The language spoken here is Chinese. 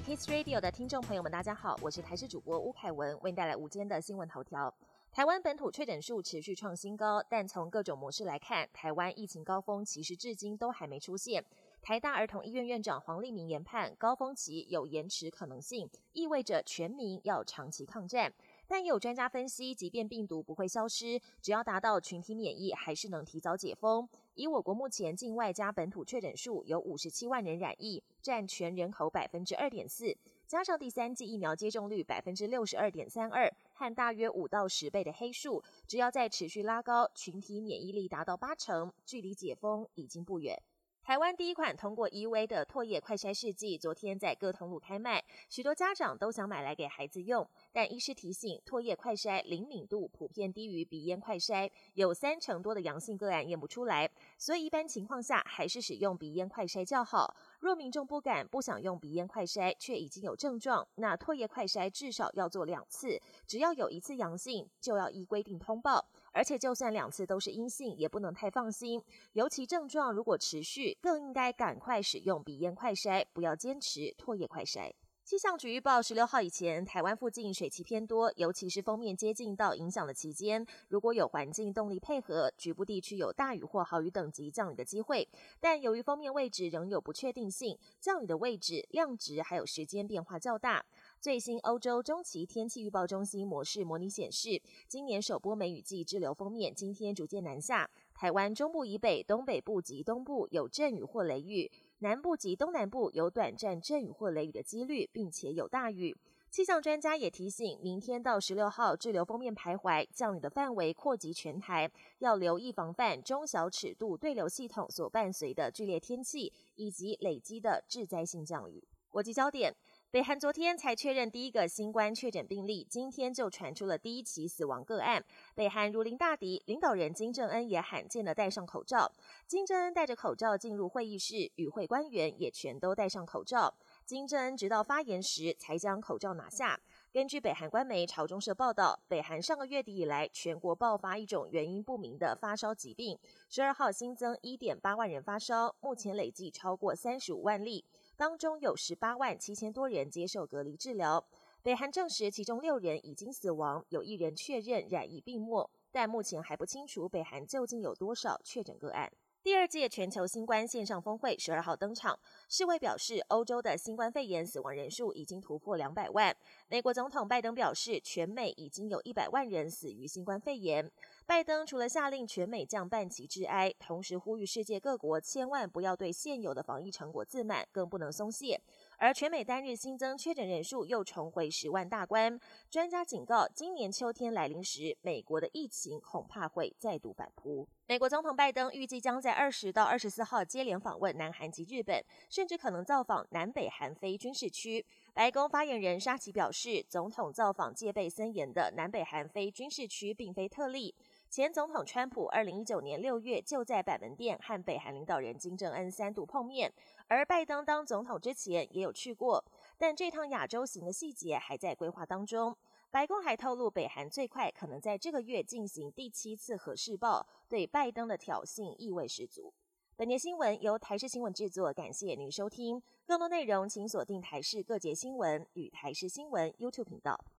Kiss Radio 的听众朋友们，大家好，我是台视主播吴凯文，为您带来午间的新闻头条。台湾本土确诊数持续创新高，但从各种模式来看，台湾疫情高峰其实至今都还没出现。台大儿童医院院长黄立明研判，高峰期有延迟可能性，意味着全民要长期抗战。但也有专家分析，即便病毒不会消失，只要达到群体免疫，还是能提早解封。以我国目前境外加本土确诊数有五十七万人染疫，占全人口百分之二点四，加上第三剂疫苗接种率百分之六十二点三二，和大约五到十倍的黑数，只要再持续拉高，群体免疫力达到八成，距离解封已经不远。台湾第一款通过 EV 的唾液快筛试剂，昨天在各通路开卖，许多家长都想买来给孩子用。但医师提醒，唾液快筛灵敏度普遍低于鼻咽快筛，有三成多的阳性个案验不出来，所以一般情况下还是使用鼻咽快筛较好。若民众不敢、不想用鼻咽快筛，却已经有症状，那唾液快筛至少要做两次，只要有一次阳性，就要依规定通报。而且就算两次都是阴性，也不能太放心，尤其症状如果持续，更应该赶快使用鼻咽快筛，不要坚持唾液快筛。气象局预报，十六号以前，台湾附近水汽偏多，尤其是锋面接近到影响的期间，如果有环境动力配合，局部地区有大雨或豪雨等级降雨的机会。但由于锋面位置仍有不确定性，降雨的位置、量值还有时间变化较大。最新欧洲中期天气预报中心模式模拟显示，今年首波梅雨季滞留锋面今天逐渐南下，台湾中部以北、东北部及东部有阵雨或雷雨。南部及东南部有短暂阵雨或雷雨的几率，并且有大雨。气象专家也提醒，明天到十六号滞留锋面徘徊，降雨的范围扩及全台，要留意防范中小尺度对流系统所伴随的剧烈天气以及累积的致灾性降雨。国际焦点。北韩昨天才确认第一个新冠确诊病例，今天就传出了第一起死亡个案。北韩如临大敌，领导人金正恩也罕见的戴上口罩。金正恩戴着口罩进入会议室，与会官员也全都戴上口罩。金正恩直到发言时才将口罩拿下。根据北韩官媒朝中社报道，北韩上个月底以来，全国爆发一种原因不明的发烧疾病。十二号新增一点八万人发烧，目前累计超过三十五万例。当中有十八万七千多人接受隔离治疗，北韩证实其中六人已经死亡，有一人确认染疫病末，但目前还不清楚北韩究竟有多少确诊个案。第二届全球新冠线上峰会十二号登场，世卫表示，欧洲的新冠肺炎死亡人数已经突破两百万。美国总统拜登表示，全美已经有一百万人死于新冠肺炎。拜登除了下令全美降半旗致哀，同时呼吁世界各国千万不要对现有的防疫成果自满，更不能松懈。而全美单日新增确诊人数又重回十万大关，专家警告，今年秋天来临时，美国的疫情恐怕会再度反扑。美国总统拜登预计将在二十到二十四号接连访问南韩及日本，甚至可能造访南北韩非军事区。白宫发言人沙奇表示，总统造访戒备森严的南北韩非军事区并非特例。前总统川普二零一九年六月就在板门店和北韩领导人金正恩三度碰面，而拜登当总统之前也有去过，但这趟亚洲行的细节还在规划当中。白宫还透露，北韩最快可能在这个月进行第七次核试爆，对拜登的挑衅意味十足。本节新闻由台视新闻制作，感谢您收听。更多内容请锁定台视各节新闻与台视新闻 YouTube 频道。